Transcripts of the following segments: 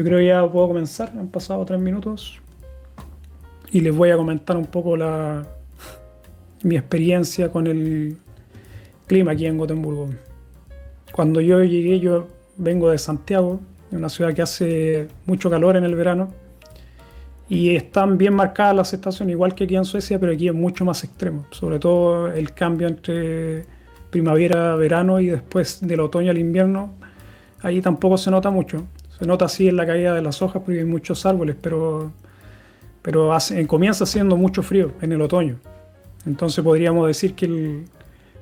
Yo creo que ya puedo comenzar, han pasado tres minutos y les voy a comentar un poco la, mi experiencia con el clima aquí en Gotemburgo. Cuando yo llegué, yo vengo de Santiago, una ciudad que hace mucho calor en el verano y están bien marcadas las estaciones, igual que aquí en Suecia, pero aquí es mucho más extremo, sobre todo el cambio entre primavera, verano y después del otoño al invierno, ahí tampoco se nota mucho. Se nota así en la caída de las hojas porque hay muchos árboles, pero, pero comienza siendo mucho frío en el otoño. Entonces podríamos decir que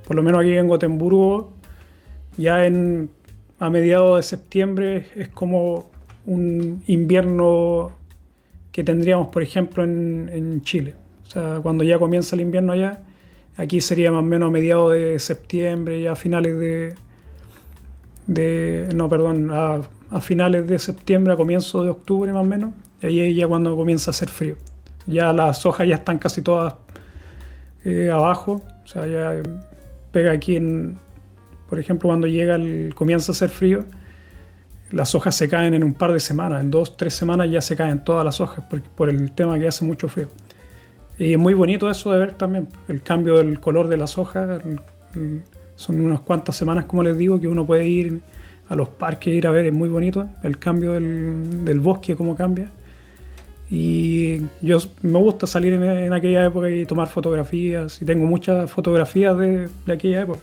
por lo menos aquí en Gotemburgo, ya en, a mediados de septiembre es como un invierno que tendríamos, por ejemplo, en, Chile. O sea, cuando ya comienza el invierno allá, aquí sería más o menos a mediados de septiembre, ya a finales de, de no, perdón, a a finales de septiembre, a comienzos de octubre más o menos, y ahí es ya cuando comienza a hacer frío. Ya las hojas ya están casi todas eh, abajo, o sea, ya pega aquí en, por ejemplo, cuando llega el, comienza a hacer frío, las hojas se caen en un par de semanas, en dos, tres semanas ya se caen todas las hojas por, por el tema que hace mucho frío. Y es muy bonito eso de ver también, el cambio del color de las hojas. Son unas cuantas semanas, como les digo, que uno puede ir a los parques ir a ver, es muy bonito el cambio del, bosque, cómo cambia. Y yo me gusta salir en, aquella época y tomar fotografías, y tengo muchas fotografías de, aquella época.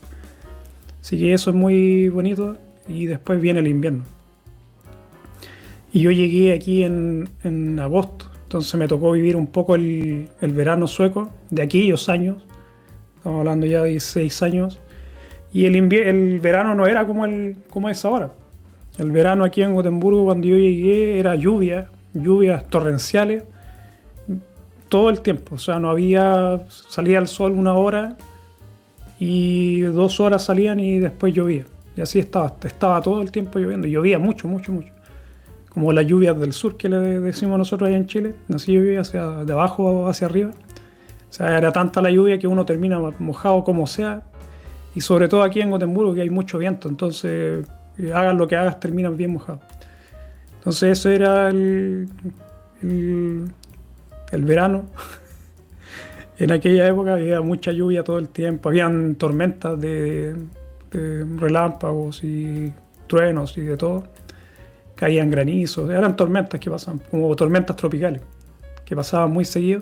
Así que eso es muy bonito, y después viene el invierno. Y yo llegué aquí en, agosto, entonces me tocó vivir un poco el, el verano sueco de aquellos años, estamos hablando ya de seis años, y el, el verano no era como, el, como es ahora. El verano aquí en Gotemburgo, cuando yo llegué, era lluvia, lluvias torrenciales, todo el tiempo. O sea, no había, salía el sol una hora y dos horas salían y después llovía. Y así estaba, estaba todo el tiempo lloviendo. Llovía mucho, mucho, mucho. Como las lluvias del sur que le decimos nosotros allá en Chile. Así llovía hacia, de abajo hacia arriba. O sea, era tanta la lluvia que uno termina mojado como sea, y sobre todo aquí en Gotemburgo que hay mucho viento, entonces eh, hagas lo que hagas terminas bien mojado. Entonces eso era el, el, verano. en aquella época había mucha lluvia todo el tiempo, habían tormentas de, relámpagos y truenos y de todo. Caían granizos, eran tormentas que pasaban, como tormentas tropicales, que pasaban muy seguido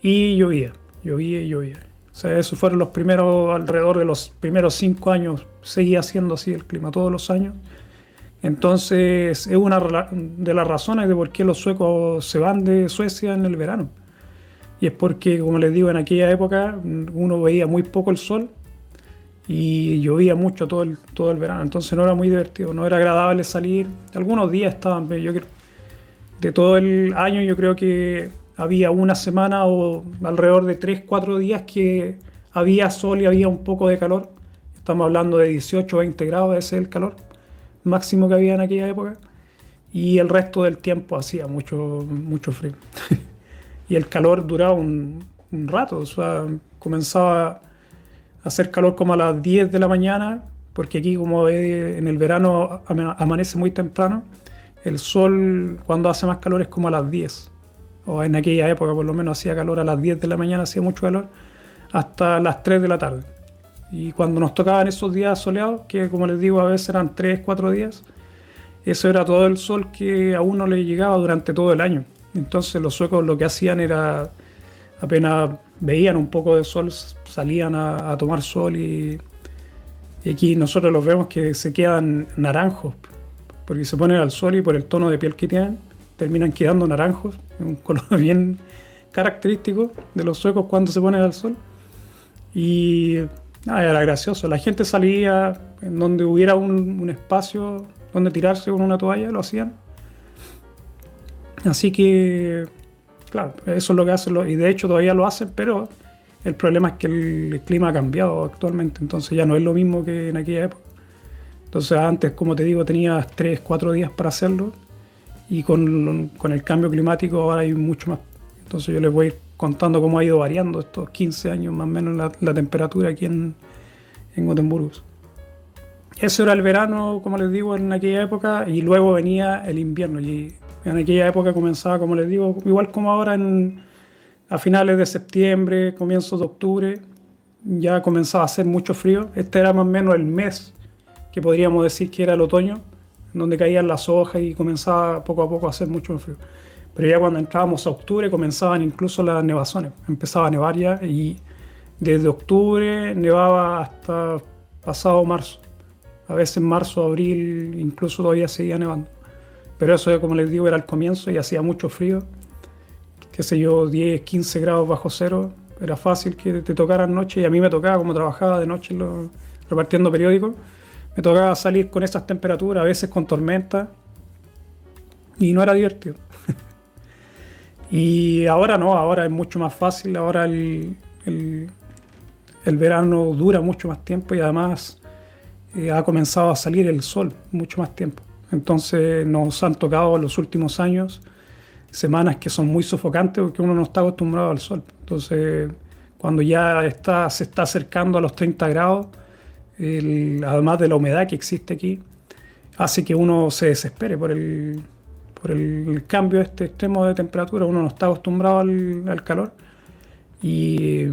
y llovía, llovía y llovía. O sea, esos fueron los primeros, alrededor de los primeros cinco años, seguía siendo así el clima todos los años. Entonces, es una de las razones de por qué los suecos se van de Suecia en el verano. Y es porque, como les digo, en aquella época uno veía muy poco el sol y llovía mucho todo el, todo el verano. Entonces no era muy divertido, no era agradable salir. Algunos días estaban, yo de todo el año yo creo que había una semana o alrededor de 3, 4 días que había sol y había un poco de calor. Estamos hablando de 18 o 20 grados, ese es el calor máximo que había en aquella época. Y el resto del tiempo hacía mucho, mucho frío. y el calor duraba un, rato, o sea, comenzaba a hacer calor como a las 10 de la mañana, porque aquí como en el verano amanece muy temprano, el sol cuando hace más calor es como a las 10 o en aquella época por lo menos hacía calor a las 10 de la mañana, hacía mucho calor, hasta las 3 de la tarde. Y cuando nos tocaban esos días soleados, que como les digo a veces eran 3, 4 días, eso era todo el sol que a uno le llegaba durante todo el año. Entonces los suecos lo que hacían era, apenas veían un poco de sol, salían a, tomar sol y, y, aquí nosotros los vemos que se quedan naranjos, porque se ponen al sol y por el tono de piel que tienen, terminan quedando naranjos, un color bien característico de los suecos cuando se ponen al sol. Y era gracioso, la gente salía en donde hubiera un, espacio donde tirarse con una toalla, lo hacían. Así que, claro, eso es lo que hacen, y de hecho todavía lo hacen, pero el problema es que el, clima ha cambiado actualmente, entonces ya no es lo mismo que en aquella época. Entonces antes, como te digo, tenías 3, 4 días para hacerlo y con, con, el cambio climático ahora hay mucho más. Entonces yo les voy contando cómo ha ido variando estos 15 años más o menos la, la temperatura aquí en, en Gotemburgo. eso era el verano, como les digo, en aquella época, y luego venía el invierno. Y en aquella época comenzaba, como les digo, igual como ahora en, a finales de septiembre, comienzos de octubre, ya comenzaba a hacer mucho frío. Este era más o menos el mes que podríamos decir que era el otoño, donde caían las hojas y comenzaba poco a poco a hacer mucho frío. Pero ya cuando entrábamos a octubre comenzaban incluso las nevazones, empezaba a nevar ya y desde octubre nevaba hasta pasado marzo. A veces marzo, abril, incluso todavía seguía nevando. Pero eso, como les digo, era el comienzo y hacía mucho frío. Qué sé yo, 10, 15 grados bajo cero. Era fácil que te tocaran noche y a mí me tocaba, como trabajaba de noche repartiendo periódicos, me tocaba salir con esas temperaturas, a veces con tormenta. Y no era divertido. y ahora no, ahora es mucho más fácil. Ahora el, el verano dura mucho más tiempo y además eh, ha comenzado a salir el sol mucho más tiempo. Entonces nos han tocado los últimos años semanas que son muy sofocantes porque uno no está acostumbrado al sol. Entonces cuando ya se está acercando a los 30 grados, además de la humedad que existe aquí, hace que uno se desespere por el, por el, cambio de este extremo de temperatura. Uno no está acostumbrado al, al calor y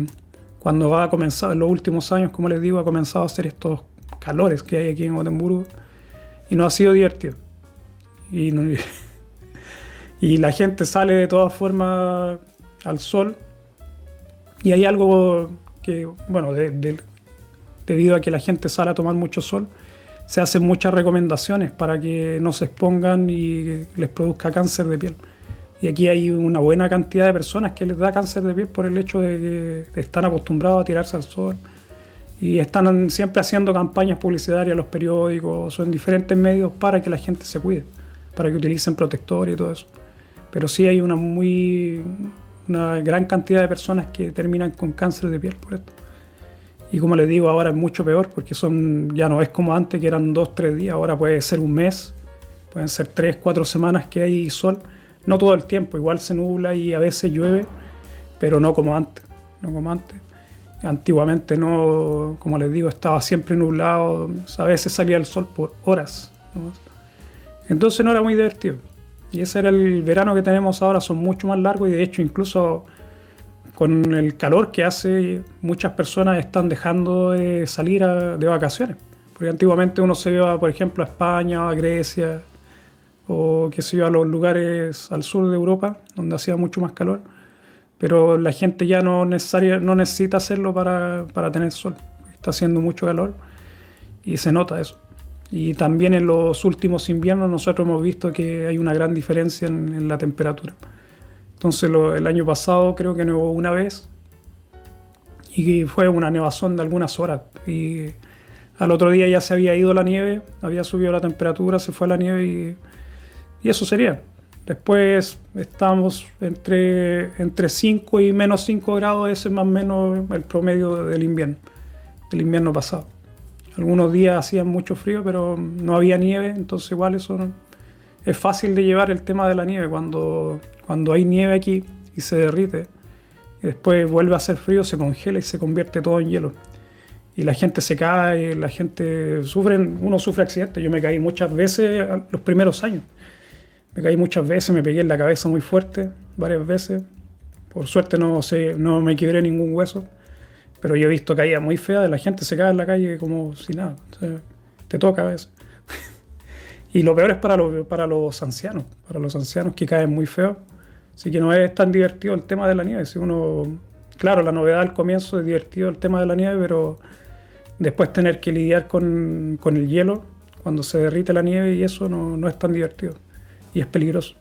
cuando va a comenzar, en los últimos años, como les digo, ha comenzado a hacer estos calores que hay aquí en Gotemburgo y no ha sido divertido. Y, y la gente sale de todas formas al sol y hay algo que, bueno, debido a que la gente sale a tomar mucho sol, se hacen muchas recomendaciones para que no se expongan y les produzca cáncer de piel. Y aquí hay una buena cantidad de personas que les da cáncer de piel por el hecho de que están acostumbrados a tirarse al sol. Y están siempre haciendo campañas publicitarias en los periódicos o en diferentes medios para que la gente se cuide, para que utilicen protector y todo eso. Pero sí hay una muy una gran cantidad de personas que terminan con cáncer de piel por esto. Y como les digo, ahora es mucho peor porque son ya no es como antes que eran dos, tres días, ahora puede ser un mes, pueden ser tres, cuatro semanas que hay sol no todo el tiempo, igual se nubla y a veces llueve, pero no como antes, no como antes. Antiguamente no, como les digo, estaba siempre nublado, a veces salía el sol por horas. Entonces no era muy divertido. Y ese era el verano que tenemos ahora, son mucho más largos y de hecho incluso con el calor que hace, muchas personas están dejando de salir de vacaciones. Porque antiguamente uno se iba, por ejemplo, a España, a Grecia, o que se iba a los lugares al sur de Europa, donde hacía mucho más calor, pero la gente ya no, necesita hacerlo para tener sol, está haciendo mucho calor y se nota eso. Y también en los últimos inviernos nosotros hemos visto que hay una gran diferencia en, la temperatura. Entonces el año pasado creo que nevó una vez y fue una nevazón de algunas horas. Y al otro día ya se había ido la nieve, había subido la temperatura, se fue la nieve y eso sería. Después estamos entre, entre 5 y menos 5 grados, ese es más o menos el promedio del invierno, del invierno pasado. Algunos días hacían mucho frío, pero no había nieve, entonces igual eso es fácil de llevar el tema de la nieve. Cuando, cuando hay nieve aquí y se derrite, y después vuelve a hacer frío, se congela y se convierte todo en hielo. Y la gente se cae, la gente sufre, uno sufre accidentes. Yo me caí muchas veces los primeros años me caí muchas veces, me pegué en la cabeza muy fuerte, varias veces. Por suerte no, sé, no me quebré ningún hueso, pero yo he visto caídas muy feas de la gente se cae en la calle como si nada. te toca a veces. y lo peor es para, para los ancianos, para los ancianos que caen muy feos. Así que no es tan divertido el tema de la nieve. Si uno, claro, la novedad al comienzo es divertido el tema de la nieve, pero después tener que lidiar con, con el hielo cuando se derrite la nieve y eso no, no es tan divertido y es peligroso.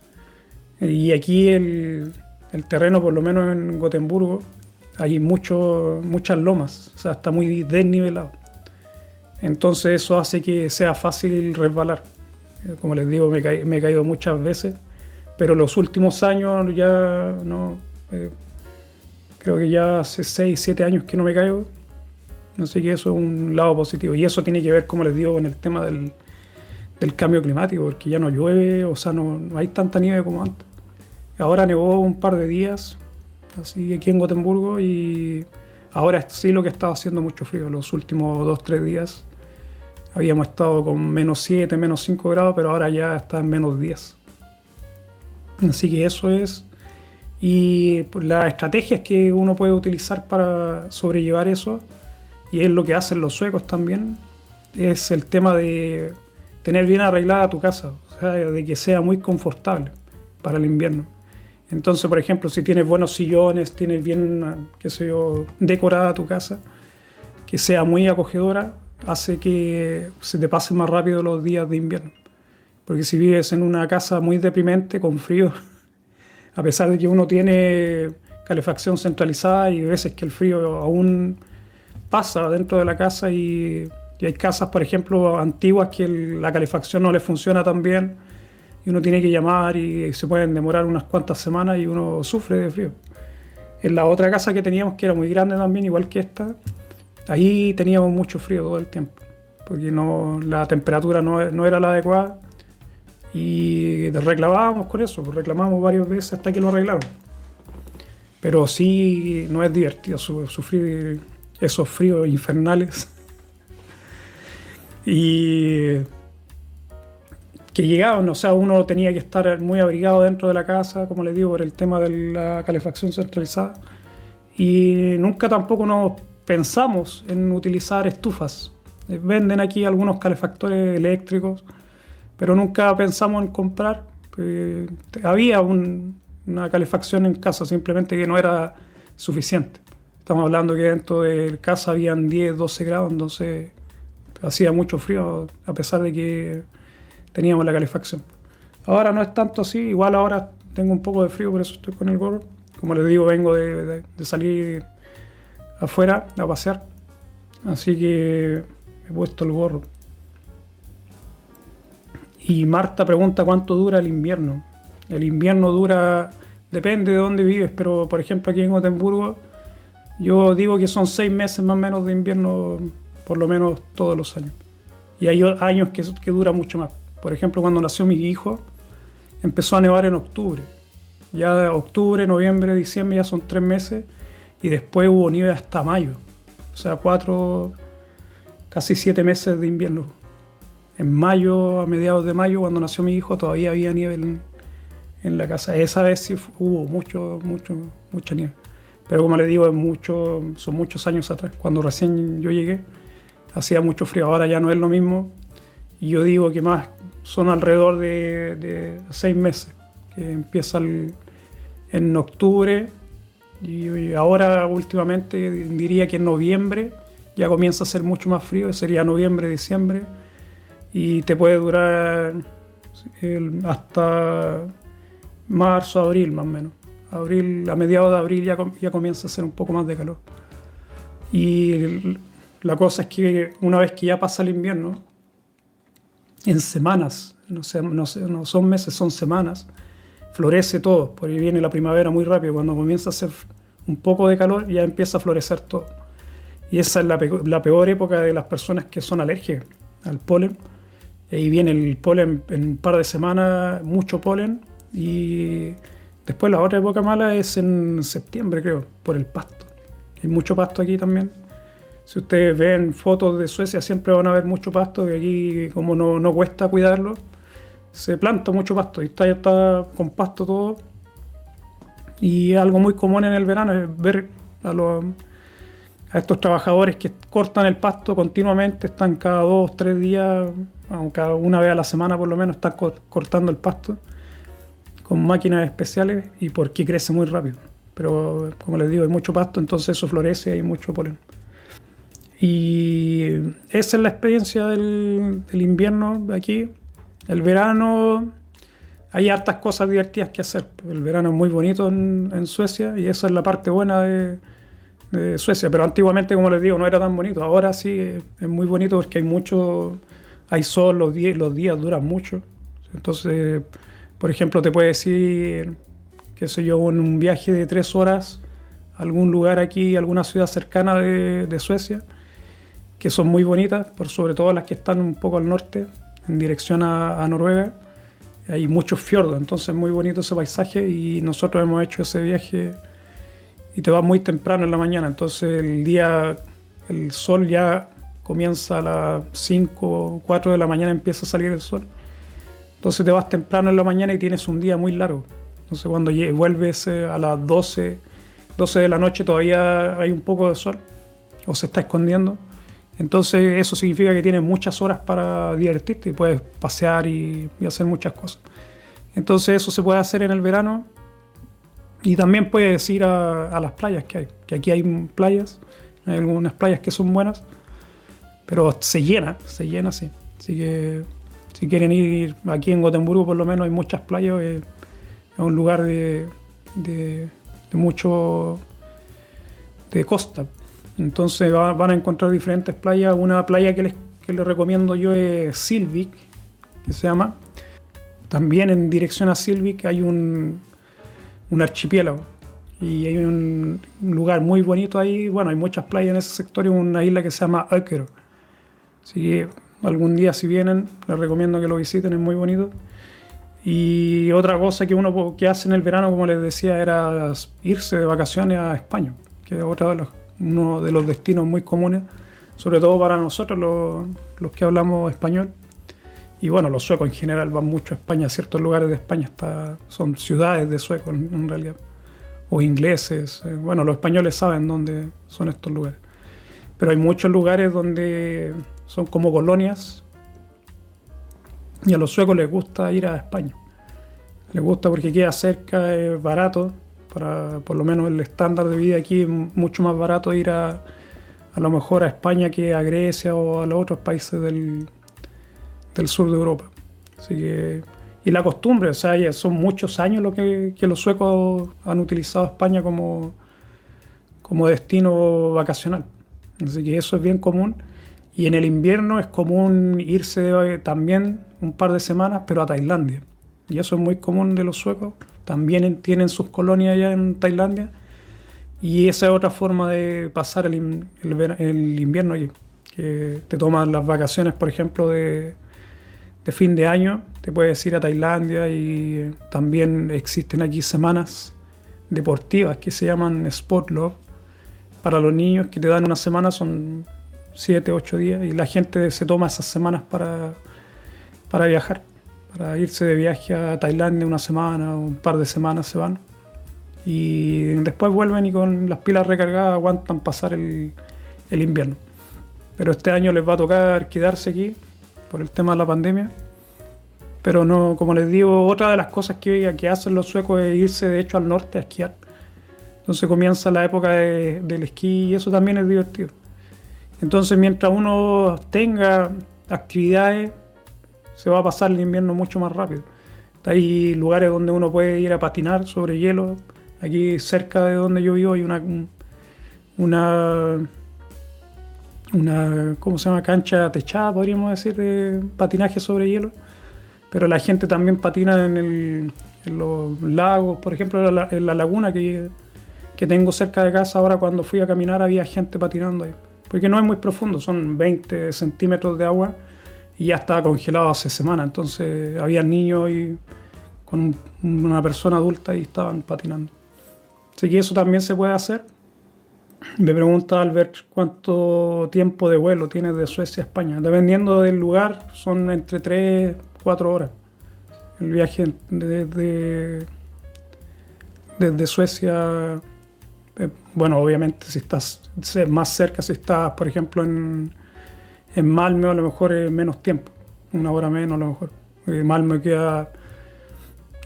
Y aquí el, el terreno, por lo menos en Gotemburgo, hay mucho, muchas lomas, o sea, está muy desnivelado. Entonces eso hace que sea fácil resbalar. Como les digo, me, me he caído muchas veces, pero los últimos años ya no... Eh, creo que ya hace 6, 7 años que no me caigo. Así que eso es un lado positivo. Y eso tiene que ver, como les digo, con el tema del, del cambio climático, porque ya no llueve, o sea, no, hay tanta nieve como antes. Ahora nevó un par de días, así aquí en Gotemburgo, y ahora sí lo que estaba haciendo mucho frío, los últimos dos, tres días Habíamos estado con menos 7, menos 5 grados, pero ahora ya está en menos 10. Así que eso es. Y pues, las estrategias que uno puede utilizar para sobrellevar eso, y es lo que hacen los suecos también, es el tema de tener bien arreglada tu casa, o sea, de que sea muy confortable para el invierno. Entonces, por ejemplo, si tienes buenos sillones, tienes bien, qué sé yo, decorada tu casa, que sea muy acogedora, hace que se te pasen más rápido los días de invierno. Porque si vives en una casa muy deprimente, con frío, a pesar de que uno tiene calefacción centralizada y veces que el frío aún pasa dentro de la casa y, hay casas, por ejemplo, antiguas que la calefacción no les funciona tan bien y uno tiene que llamar y se pueden demorar unas cuantas semanas y uno sufre de frío. En la otra casa que teníamos, que era muy grande también, igual que esta, ahí teníamos mucho frío todo el tiempo, porque no, la temperatura no, no era la adecuada y reclamábamos con eso, pues reclamábamos varias veces hasta que lo arreglaron. Pero sí, no es divertido sufrir esos fríos infernales. y que llegaban, o sea, uno tenía que estar muy abrigado dentro de la casa, como les digo, por el tema de la calefacción centralizada. Y nunca tampoco nos pensamos en utilizar estufas. Eh, venden aquí algunos calefactores eléctricos, pero nunca pensamos en comprar. Eh, había una calefacción en casa, simplemente que no era suficiente. Estamos hablando que dentro de casa habían 10, 12 grados, entonces hacía mucho frío, a pesar de que teníamos la calefacción. Ahora no es tanto así, igual ahora tengo un poco de frío, por eso estoy con el gorro. Como les digo, vengo de, salir afuera a pasear, así que he puesto el gorro. Y Marta pregunta cuánto dura el invierno. El invierno dura, depende de dónde vives, pero por ejemplo aquí en Gotemburgo, yo digo que son seis meses más o menos de invierno, por lo menos todos los años. Y hay años que, que dura mucho más. Por ejemplo, cuando nació mi hijo, empezó a nevar en octubre. Ya de octubre, noviembre, diciembre ya son tres meses y después hubo nieve hasta mayo. O sea, cuatro, casi siete meses de invierno. En mayo, a mediados de mayo, cuando nació mi hijo, todavía había nieve en, la casa. Esa vez sí hubo mucho, mucho, mucha nieve. Pero como les digo, son muchos años atrás. Cuando recién yo llegué, hacía mucho frío. Ahora ya no es lo mismo. Y yo digo que más son alrededor de, seis meses, que empiezan en octubre y, ahora últimamente diría que en noviembre ya comienza a ser mucho más frío, sería noviembre, diciembre, y te puede durar hasta marzo, abril más o menos. Abril, a mediados de abril ya, ya comienza a ser un poco más de calor. Y la cosa es que una vez que ya pasa el invierno, en semanas, no, sé, no, no son meses, son semanas, florece todo, porque viene la primavera muy rápido, cuando comienza a hacer un poco de calor ya empieza a florecer todo. Y esa es la, la peor época de las personas que son alérgicas al polen. Y viene el polen en un par de semanas, mucho polen, y después la otra época mala es en septiembre, creo, por el pasto. Hay mucho pasto aquí también. Si ustedes ven fotos de Suecia, siempre van a ver mucho pasto, que aquí como no, no cuesta cuidarlo, se planta mucho pasto y está, está con pasto todo. Y algo muy común en el verano es ver a, los, a estos trabajadores que cortan el pasto continuamente, están cada dos, tres días, cada una vez a la semana por lo menos, están cortando el pasto con máquinas especiales y porque crece muy rápido. Pero como les digo, hay mucho pasto, entonces eso florece y hay mucho polen. Y esa es la experiencia del, invierno aquí. El verano hay hartas cosas divertidas que hacer. El verano es muy bonito en, Suecia y esa es la parte buena de, Suecia. Pero antiguamente, como les digo, no era tan bonito. Ahora sí es muy bonito porque hay mucho, hay sol, los días, los días duran mucho. Entonces, por ejemplo, te puede decir, qué sé yo, en un viaje de tres horas a algún lugar aquí, alguna ciudad cercana de Suecia que son muy bonitas, por sobre todo las que están un poco al norte, en dirección a, Noruega. Hay muchos fiordos, entonces es muy bonito ese paisaje y nosotros hemos hecho ese viaje y te vas muy temprano en la mañana, entonces el día, el sol ya comienza a las 5, 4 de la mañana empieza a salir el sol. Entonces te vas temprano en la mañana y tienes un día muy largo. Entonces cuando vuelves a las 12, 12 de la noche todavía hay un poco de sol o se está escondiendo. Entonces eso significa que tienes muchas horas para divertirte y puedes pasear y, hacer muchas cosas. Entonces eso se puede hacer en el verano y también puedes ir a, las playas que hay, que aquí hay playas, hay algunas playas que son buenas, pero se llena, se llena, sí. Así que si quieren ir aquí en Gotemburgo por lo menos hay muchas playas, es un lugar de, de mucho de costa. Entonces van a encontrar diferentes playas. Una playa que les, recomiendo yo es Silvic, que se llama. También en dirección a Silvic hay un, un archipiélago y hay un, lugar muy bonito ahí. Bueno, hay muchas playas en ese sector y una isla que se llama Ökero. Así que algún día si vienen, les recomiendo que lo visiten, es muy bonito. Y otra cosa que uno que hace en el verano, como les decía, era irse de vacaciones a España, que es otra de las uno de los destinos muy comunes, sobre todo para nosotros los, que hablamos español. Y bueno, los suecos en general van mucho a España, ciertos lugares de España son ciudades de suecos en realidad, o ingleses. Eh, bueno, los españoles saben dónde son estos lugares. Pero hay muchos lugares donde son como colonias y a los suecos les gusta ir a España. Les gusta porque queda cerca, es barato para por lo menos el estándar de vida aquí es mucho más barato ir a, a lo mejor a España que a Grecia o a los otros países del, del sur de Europa. Así que, y la costumbre, o sea, son muchos años lo que, que los suecos han utilizado España como, como destino vacacional. Así que eso es bien común. Y en el invierno es común irse también un par de semanas, pero a Tailandia. Y eso es muy común de los suecos también tienen sus colonias allá en Tailandia. Y esa es otra forma de pasar el, invierno allí. Que te tomas las vacaciones, por ejemplo, de, fin de año, te puedes ir a Tailandia y también existen aquí semanas deportivas que se llaman Sport Love para los niños que te dan una semana, son 7, 8 días y la gente se toma esas semanas para, para viajar para irse de viaje a Tailandia una semana un par de semanas se van. Y después vuelven y con las pilas recargadas aguantan pasar el, invierno. Pero este año les va a tocar quedarse aquí por el tema de la pandemia. Pero no, como les digo, otra de las cosas que, que hacen los suecos es irse de hecho al norte a esquiar. Entonces comienza la época del esquí y eso también es divertido. Entonces mientras uno tenga actividades se va a pasar el invierno mucho más rápido. Hay lugares donde uno puede ir a patinar sobre hielo. Aquí cerca de donde yo vivo hay una, una, ¿cómo se llama? cancha techada, podríamos decir, de patinaje sobre hielo. Pero la gente también patina en, los lagos, por ejemplo, en la, laguna que, que, tengo cerca de casa. Ahora cuando fui a caminar había gente patinando ahí. Porque no es muy profundo, son 20 centímetros de agua y ya estaba congelado hace semanas. Entonces había niños y con una persona adulta y estaban patinando. Así que eso también se puede hacer. Me pregunta Albert cuánto tiempo de vuelo tienes de Suecia a España. Dependiendo del lugar, son entre 3 4 horas. El viaje desde, desde Suecia, eh, bueno, obviamente si estás más cerca, si estás, por ejemplo, en, en Malmö a lo mejor es menos tiempo, una hora menos a lo mejor. Malmö queda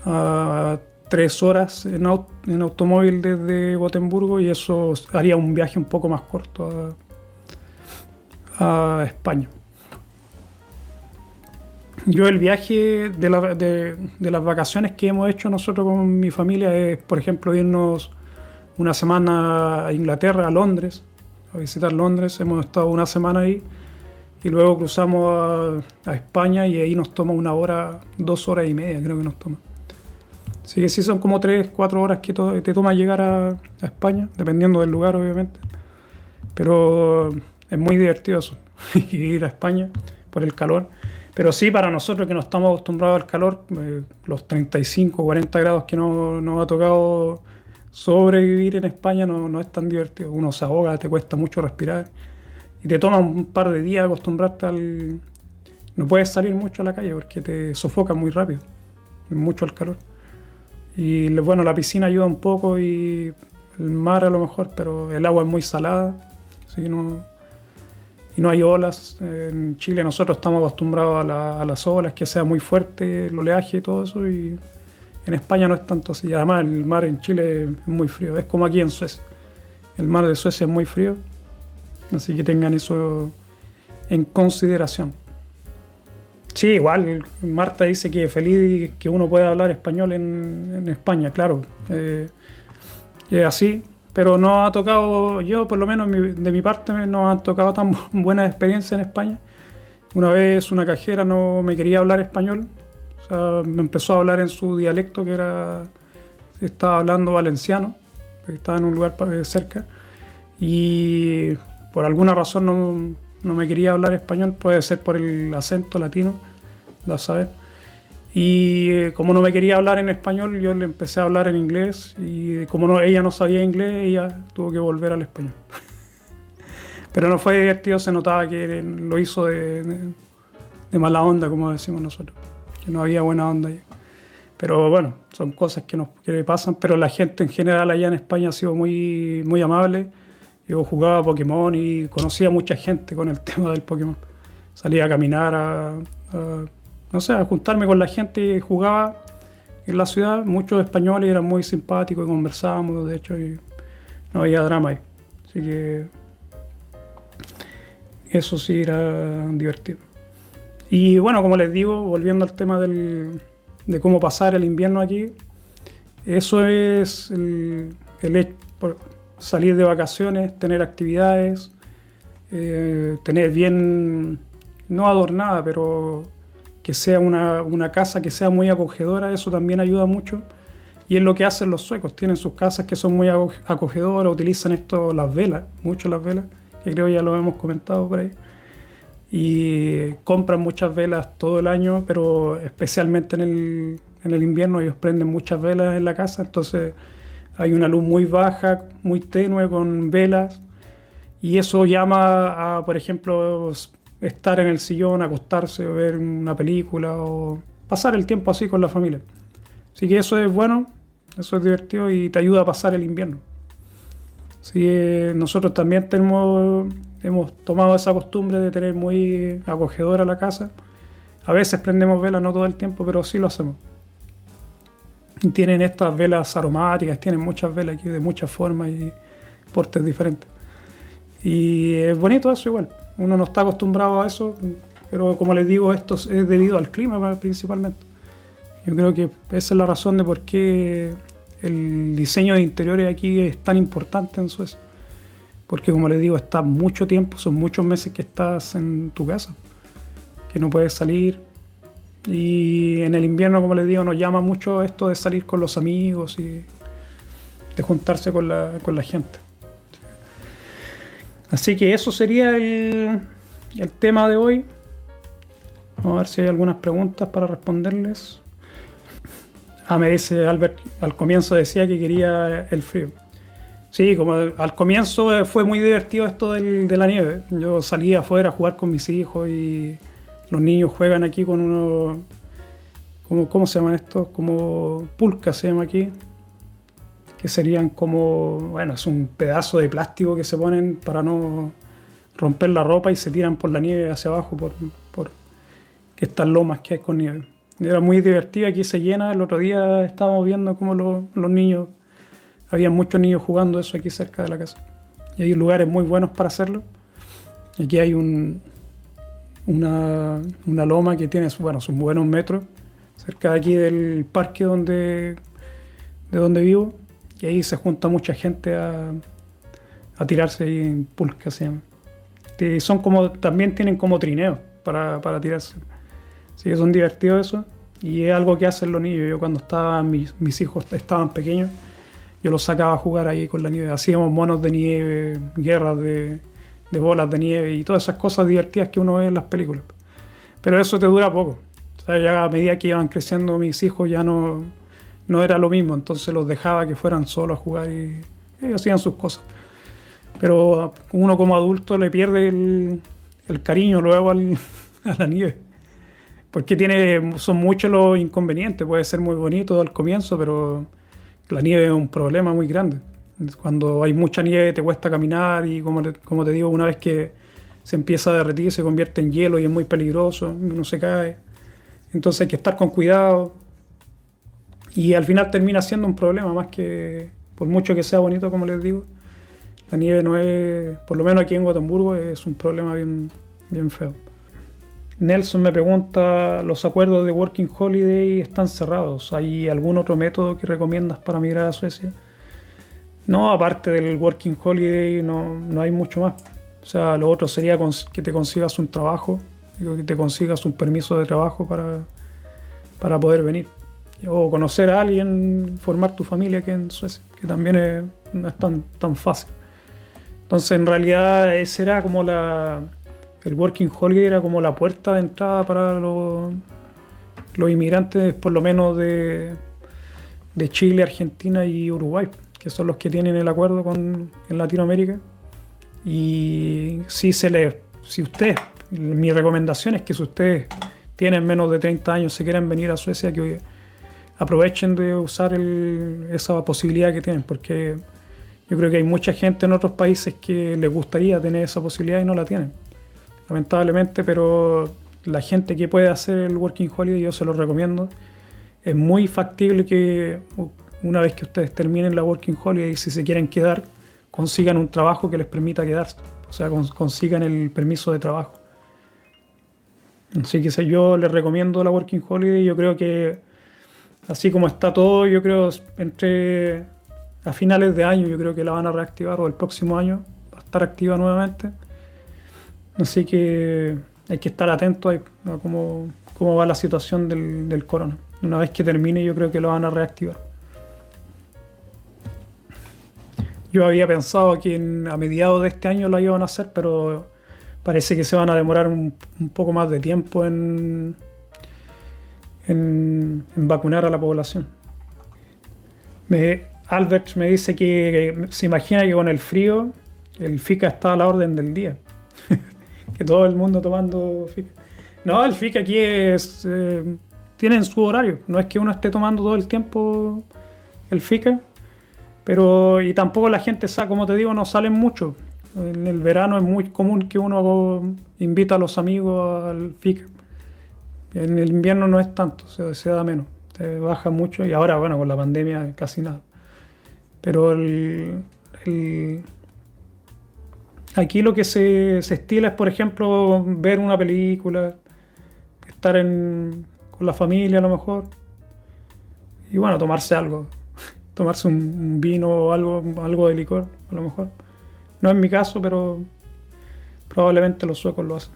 a tres horas en, automóvil desde Gotemburgo y eso haría un viaje un poco más corto a, España. Yo el viaje de, de, las vacaciones que hemos hecho nosotros con mi familia es, por ejemplo, irnos una semana a Inglaterra, a Londres, a visitar Londres. Hemos estado una semana ahí y luego cruzamos a, España y ahí nos toma una hora, dos horas y media creo que nos toma. Así que sí son como tres, cuatro horas que te toma llegar a, España, dependiendo del lugar obviamente. Pero es muy divertido eso, ir a España por el calor. Pero sí, para nosotros que no estamos acostumbrados al calor, eh, los 35, 40 grados que nos no ha tocado sobrevivir en España no, no es tan divertido. Uno se ahoga, te cuesta mucho respirar y te toma un par de días acostumbrarte al... No puedes salir mucho a la calle porque te sofoca muy rápido, mucho el calor. Y bueno, la piscina ayuda un poco y el mar a lo mejor, pero el agua es muy salada, no, y no hay olas. En Chile nosotros estamos acostumbrados a, las olas, que sea muy fuerte el oleaje y todo eso, y en España no es tanto así. Además, el mar en Chile es muy frío, es como aquí en Suecia. El mar de Suecia es muy frío, así que tengan eso en consideración. Sí, igual, Marta dice que feliz que uno pueda hablar español en, España, claro. Eh, es así, pero no ha tocado, yo por lo menos de mi parte, no han tocado tan buenas experiencias en España. Una vez una cajera no me quería hablar español, me empezó a hablar en su dialecto que era, estaba hablando valenciano, estaba en un lugar cerca, y por alguna razón no, no me quería hablar español, puede ser por el acento latino, la sabes. Y eh, como no me quería hablar en español, yo le empecé a hablar en inglés y como no, ella no sabía inglés, ella tuvo que volver al español. Pero no fue divertido, se notaba que lo hizo de, mala onda, como decimos nosotros, no había buena onda. Pero bueno, son cosas que nos pasan, pero la gente en general allá en España ha sido muy, muy amable. Yo jugaba Pokémon y conocía a mucha gente con el tema del Pokémon. Salía a caminar a no sé, a juntarme con la gente y jugaba en la ciudad. Muchos españoles eran muy simpáticos y conversábamos, de hecho, no había drama ahí. Así que eso sí era divertido. Y bueno, como les digo, volviendo al tema de cómo pasar el invierno aquí, eso es el, salir de vacaciones, tener actividades, eh, tener bien, no adornada, pero que sea una, casa que sea muy acogedora, eso también ayuda mucho. Y es lo que hacen los suecos, tienen sus casas que son muy acogedoras, utilizan esto, las velas, mucho las velas, que creo ya lo hemos comentado por ahí. Y compran muchas velas todo el año, pero especialmente en el, en el invierno ellos prenden muchas velas en la casa, entonces hay una luz muy baja, muy tenue con velas, y eso llama a, por ejemplo, estar en el sillón, acostarse, ver una película o pasar el tiempo así con la familia. Así que eso es bueno, eso es divertido y te ayuda a pasar el invierno. Que nosotros también tenemos, hemos tomado esa costumbre de tener muy acogedora la casa. A veces prendemos velas, no todo el tiempo, pero sí lo hacemos. Tienen estas velas aromáticas, tienen muchas velas aquí de muchas formas y portes diferentes. Y es bonito eso igual. Uno no está acostumbrado a eso, pero como les digo, esto es debido al clima principalmente. Yo creo que esa es la razón de por qué el diseño de interiores aquí es tan importante en Suecia. Porque como les digo, está mucho tiempo, son muchos meses que estás en tu casa, que no puedes salir. Y en el invierno, como les digo, nos llama mucho esto de salir con los amigos y de juntarse con la, con la gente. Así que eso sería el, tema de hoy. Vamos a ver si hay algunas preguntas para responderles. Ah, me dice Albert, al comienzo decía que quería el frío. Sí, como al comienzo fue muy divertido esto de la nieve. Yo salía afuera a jugar con mis hijos y los niños juegan aquí con unos, como, ¿cómo se llaman estos? Como pulca se llama aquí, que serían como, bueno, es un pedazo de plástico que se ponen para no romper la ropa y se tiran por la nieve hacia abajo por, por estas lomas que hay con nieve. Era muy divertido, aquí se llena, el otro día estábamos viendo cómo los niños, había muchos niños jugando eso aquí cerca de la casa. Y hay lugares muy buenos para hacerlo. Aquí hay un, una, una loma que tiene bueno, sus buenos metros, cerca de aquí del parque donde, de donde vivo y ahí se junta mucha gente a, tirarse ahí en pulcas, se llama. son como, también tienen como trineos para, tirarse. Así que son divertidos eso. Y es algo que hacen los niños. Yo cuando estaban, mis, hijos estaban pequeños, yo los sacaba a jugar ahí con la nieve. Hacíamos monos de nieve, guerras de, de bolas de nieve y todas esas cosas divertidas que uno ve en las películas. Pero eso te dura poco. O sea, ya a medida que iban creciendo mis hijos ya no, no era lo mismo, entonces los dejaba que fueran solos a jugar y, hacían sus cosas. Pero uno como adulto le pierde el, cariño luego al, a la nieve. Porque tiene, son muchos los inconvenientes. Puede ser muy bonito al comienzo, pero la nieve es un problema muy grande. Cuando hay mucha nieve te cuesta caminar y como te digo, una vez que se empieza a derretir, se convierte en hielo y es muy peligroso, uno se cae. Entonces hay que estar con cuidado. Y al final termina siendo un problema, más que por mucho que sea bonito, como les digo. La nieve no es, por lo menos aquí en Gotemburgo, es un problema bien, bien feo. Nelson me pregunta, ¿los acuerdos de Working Holiday están cerrados? ¿Hay algún otro método que recomiendas para migrar a Suecia? No, aparte del Working Holiday no, no hay mucho más. O sea, lo otro sería que te consigas un trabajo, que te consigas un permiso de trabajo para, para poder venir. O conocer a alguien, formar tu familia aquí en Suecia, que también no es tan, tan fácil. Entonces, en realidad, ese era como la. El Working Holiday era como la puerta de entrada para los, inmigrantes, por lo menos de, Chile, Argentina y Uruguay, que son los que tienen el acuerdo con, en Latinoamérica. Y si se le, si ustedes, mi recomendación es que si ustedes tienen menos de 30 años, se quieren venir a Suecia, que aprovechen de usar esa posibilidad que tienen, porque yo creo que hay mucha gente en otros países que les gustaría tener esa posibilidad y no la tienen, lamentablemente, pero la gente que puede hacer el Working Holiday, yo se lo recomiendo. Es muy factible que una vez que ustedes terminen la Working Holiday, si se quieren quedar, consigan un trabajo que les permita quedarse, o sea, consigan el permiso de trabajo. Así que yo les recomiendo la Working Holiday, yo creo que así como está todo, yo creo entre a finales de año, yo creo que la van a reactivar o el próximo año va a estar activa nuevamente. Así que hay que estar atentos a cómo, va la situación del, del corona. Una vez que termine, yo creo que lo van a reactivar. Yo había pensado que a mediados de este año lo iban a hacer, pero parece que se van a demorar un, poco más de tiempo en, en, vacunar a la población. Albert me dice que, se imagina que con el frío el FICA está a la orden del día. Que todo el mundo tomando FICA. No, el FICA aquí es. Eh, tienen su horario. No es que uno esté tomando todo el tiempo el FICA. Pero, y tampoco la gente, como te digo, no salen mucho. En el verano es muy común que uno invita a los amigos al FICA. En el invierno no es tanto, se, da menos, se baja mucho y ahora, bueno, con la pandemia casi nada. Pero aquí lo que se, estila es, por ejemplo, ver una película, estar con la familia a lo mejor y bueno, tomarse algo tomarse un, vino o algo, algo de licor, a lo mejor. No es mi caso, pero probablemente los suecos lo hacen.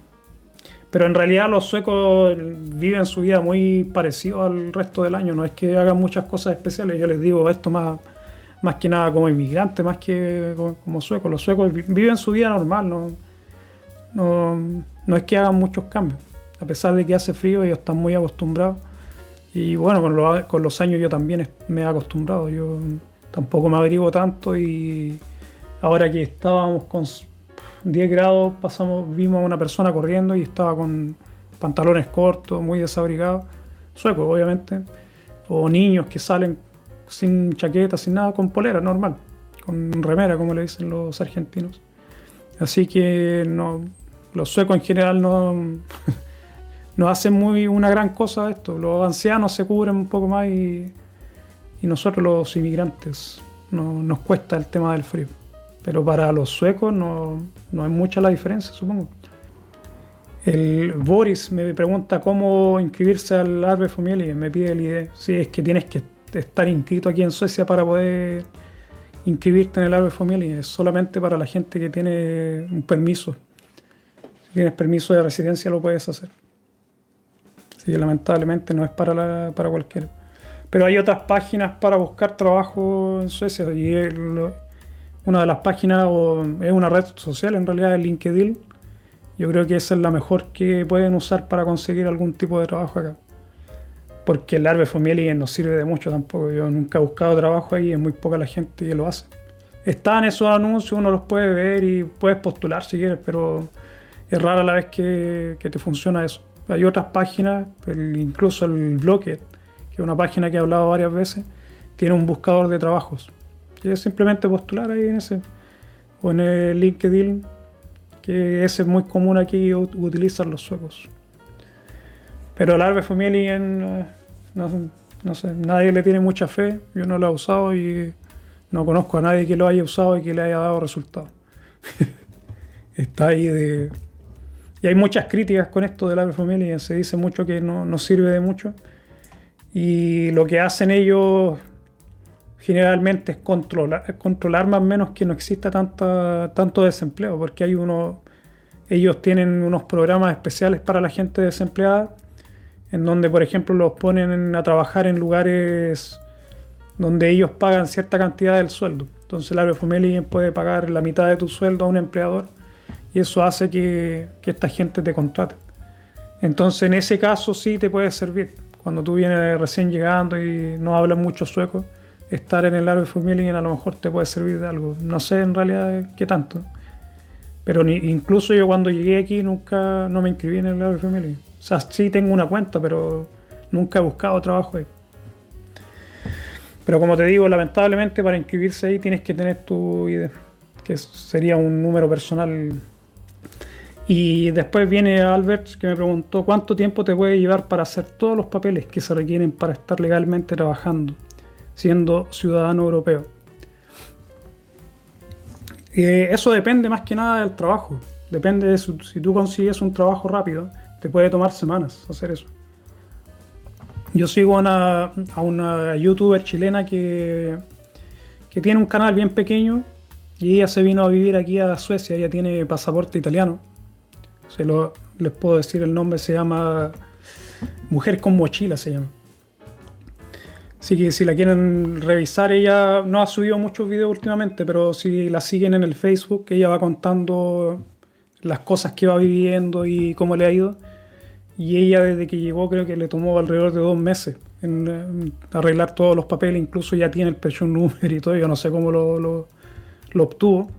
Pero en realidad los suecos viven su vida muy parecido al resto del año. No es que hagan muchas cosas especiales. Yo les digo esto más, más que nada como inmigrantes, más que como, suecos. Los suecos viven su vida normal. No, no, no es que hagan muchos cambios. A pesar de que hace frío, ellos están muy acostumbrados y bueno, con, los años yo también me he acostumbrado. Yo tampoco me abrigo tanto y ahora que estábamos con 10 grados, pasamos, vimos a una persona corriendo y estaba con pantalones cortos, muy desabrigado, sueco obviamente, o niños que salen sin chaqueta, sin nada, con polera normal, con remera, como le dicen los argentinos. Así que no, los suecos en general no no hace muy una gran cosa esto. Los ancianos se cubren un poco más y, nosotros los inmigrantes no, nos cuesta el tema del frío. Pero para los suecos no, no es mucha la diferencia, supongo. El Boris me pregunta cómo inscribirse al Arbe y me pide el idea. Si es que tienes que estar inscrito aquí en Suecia para poder inscribirte en el Arbe y Es solamente para la gente que tiene un permiso. Si tienes permiso de residencia lo puedes hacer. Así que lamentablemente no es para, para cualquiera. Pero hay otras páginas para buscar trabajo en Suecia. Y una de las páginas es una red social, en realidad es LinkedIn. Yo creo que esa es la mejor que pueden usar para conseguir algún tipo de trabajo acá. Porque el Arbe Family no sirve de mucho tampoco. Yo nunca he buscado trabajo ahí, es muy poca la gente que lo hace. están esos anuncios, uno los puede ver y puedes postular si quieres, pero es rara la vez que, te funciona eso. Hay otras páginas, incluso el Blocket, que es una página que he hablado varias veces, tiene un buscador de trabajos. Es simplemente postular ahí en ese, o en el LinkedIn, que ese es muy común aquí utilizan los suecos. Pero el Arbe Familien, eh, no, no sé, nadie le tiene mucha fe, yo no lo he usado y no conozco a nadie que lo haya usado y que le haya dado resultados. Está ahí de... Y hay muchas críticas con esto de la familia, se dice mucho que no, sirve de mucho. Y lo que hacen ellos generalmente es controlar, controlar más o menos que no exista tanta, tanto desempleo, porque hay uno, ellos tienen unos programas especiales para la gente desempleada, en donde por ejemplo los ponen a trabajar en lugares donde ellos pagan cierta cantidad del sueldo. Entonces el Agrofamily puede pagar la mitad de tu sueldo a un empleador y eso hace que, esta gente te contrate. Entonces en ese caso sí te puede servir. Cuando tú vienes recién llegando y no hablas mucho sueco, estar en el Agrofamily a lo mejor te puede servir de algo. No sé en realidad qué tanto. Pero incluso yo cuando llegué aquí nunca no me inscribí en el Agrofamily. O sea, sí tengo una cuenta, pero nunca he buscado trabajo ahí. Pero como te digo, lamentablemente para inscribirse ahí tienes que tener tu ID, que sería un número personal. Y después viene Albert que me preguntó cuánto tiempo te puede llevar para hacer todos los papeles que se requieren para estar legalmente trabajando, siendo ciudadano europeo. Eh, eso depende más que nada del trabajo. Depende de si tú consigues un trabajo rápido, te puede tomar semanas hacer eso. Yo sigo a una, youtuber chilena que, que tiene un canal bien pequeño y ella se vino a vivir aquí a Suecia, ella tiene pasaporte italiano. Se lo, les puedo decir el nombre, se llama Mujer con mochila se llama. Así que si la quieren revisar, ella no ha subido muchos videos últimamente, pero si la siguen en el Facebook, ella va contando las cosas que va viviendo y cómo le ha ido. Y ella desde que llegó creo que le tomó alrededor de dos meses en, arreglar todos los papeles, incluso ya tiene el pension number y todo, yo no sé cómo lo, obtuvo.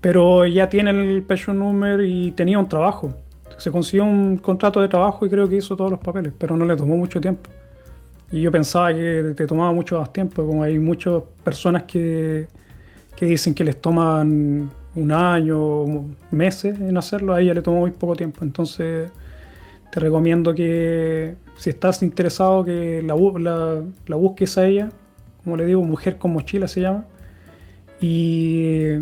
Pero ya tiene el pension number y tenía un trabajo. Se consiguió un contrato de trabajo y creo que hizo todos los papeles, pero no le tomó mucho tiempo. Y yo pensaba que te tomaba mucho más tiempo, como hay muchas personas que, que dicen que les toman un año, meses en hacerlo, a ella le tomó muy poco tiempo. Entonces te recomiendo que si estás interesado que la, busques a ella, como le digo, Mujer con Mochila se llama, y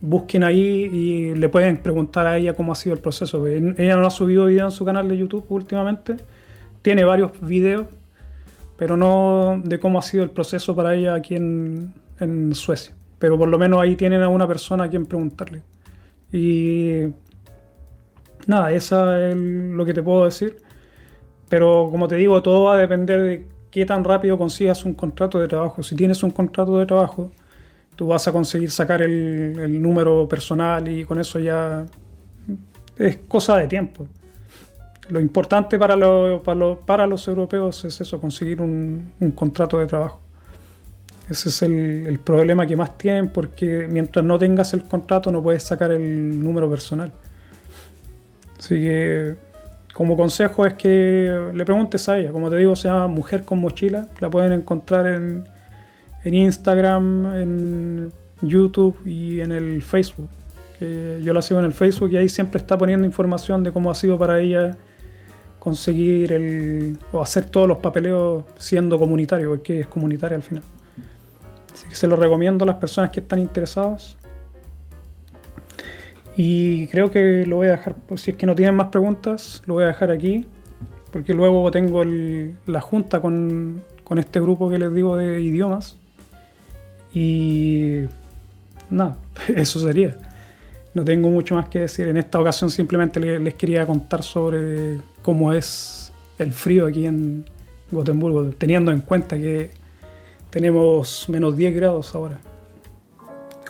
busquen ahí y le pueden preguntar a ella cómo ha sido el proceso. Ella no ha subido video en su canal de YouTube últimamente, tiene varios videos, pero no de cómo ha sido el proceso para ella aquí en Suecia pero por lo menos ahí tienen a una persona a quien preguntarle. Y nada, eso es lo que te puedo decir. Pero como te digo, todo va a depender de qué tan rápido consigas un contrato de trabajo. Si tienes un contrato de trabajo, tú vas a conseguir sacar el, número personal y con eso ya es cosa de tiempo. Lo importante para, para, para los europeos es eso, conseguir un contrato de trabajo. Ese es el, problema que más tienen porque mientras no tengas el contrato no puedes sacar el número personal. Así que como consejo es que le preguntes a ella. Como te digo, se llama Mujer con Mochila. La pueden encontrar en, Instagram, en YouTube y en el Facebook. yo la sigo en el Facebook y ahí siempre está poniendo información de cómo ha sido para ella conseguir el, o hacer todos los papeleos siendo comunitario, porque es comunitaria al final. Así que se lo recomiendo a las personas que están interesadas. Y creo que lo voy a dejar, pues, si es que no tienen más preguntas, lo voy a dejar aquí, porque luego tengo la junta con, este grupo que les digo de idiomas. Y nada, eso sería. No tengo mucho más que decir. En esta ocasión simplemente les quería contar sobre cómo es el frío aquí en Gotemburgo, teniendo en cuenta que tenemos menos 10 grados ahora.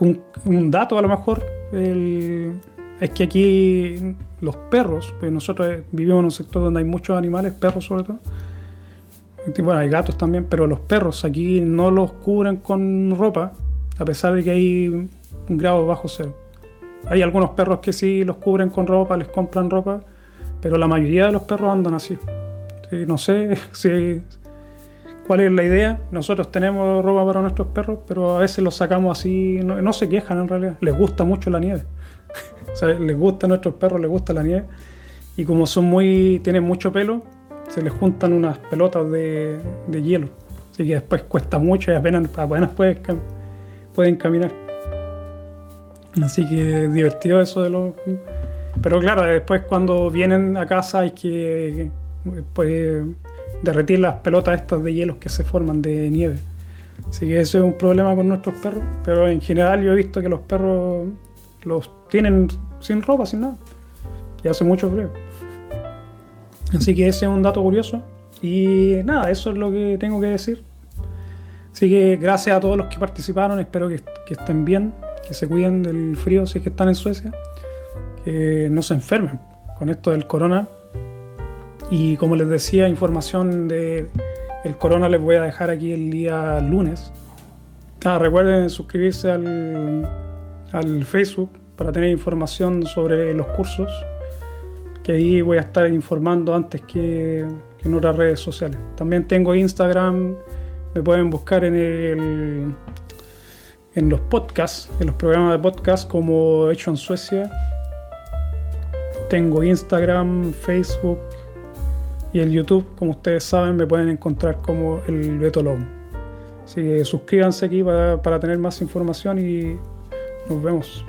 Un, dato a lo mejor es que aquí los perros, pues nosotros vivimos en un sector donde hay muchos animales, perros sobre todo, Bueno, hay gatos también, pero los perros aquí no los cubren con ropa, a pesar de que hay un grado bajo cero. Hay algunos perros que sí los cubren con ropa, les compran ropa, pero la mayoría de los perros andan así. no sé si, cuál es la idea. Nosotros tenemos ropa para nuestros perros, pero a veces los sacamos así, no, se quejan en realidad. Les gusta mucho la nieve. les gusta nuestros perros, les gusta la nieve. Y como son muy, tienen mucho pelo, se les juntan unas pelotas de, hielo. Así que después cuesta mucho y apenas, apenas pueden, pueden caminar. Así que divertido eso de los... Pero claro, después cuando vienen a casa hay que pues, derretir las pelotas estas de hielos que se forman de nieve. Así que eso es un problema con nuestros perros. Pero en general yo he visto que los perros los tienen sin ropa, sin nada. Y hace mucho frío. Así que ese es un dato curioso. Y nada, eso es lo que tengo que decir. Así que gracias a todos los que participaron, espero que, estén bien, que se cuiden del frío si es que están en Suecia, que no se enfermen con esto del corona. Y como les decía, información del el corona les voy a dejar aquí el día lunes. Ah, recuerden suscribirse al, al Facebook para tener información sobre los cursos que ahí voy a estar informando antes que, en otras redes sociales. También tengo Instagram, me pueden buscar en el en los podcasts, en los programas de podcast como Hecho en Suecia. Tengo Instagram, Facebook y el YouTube, como ustedes saben, me pueden encontrar como el Beto Lobo. Así que suscríbanse aquí para tener más información y nos vemos.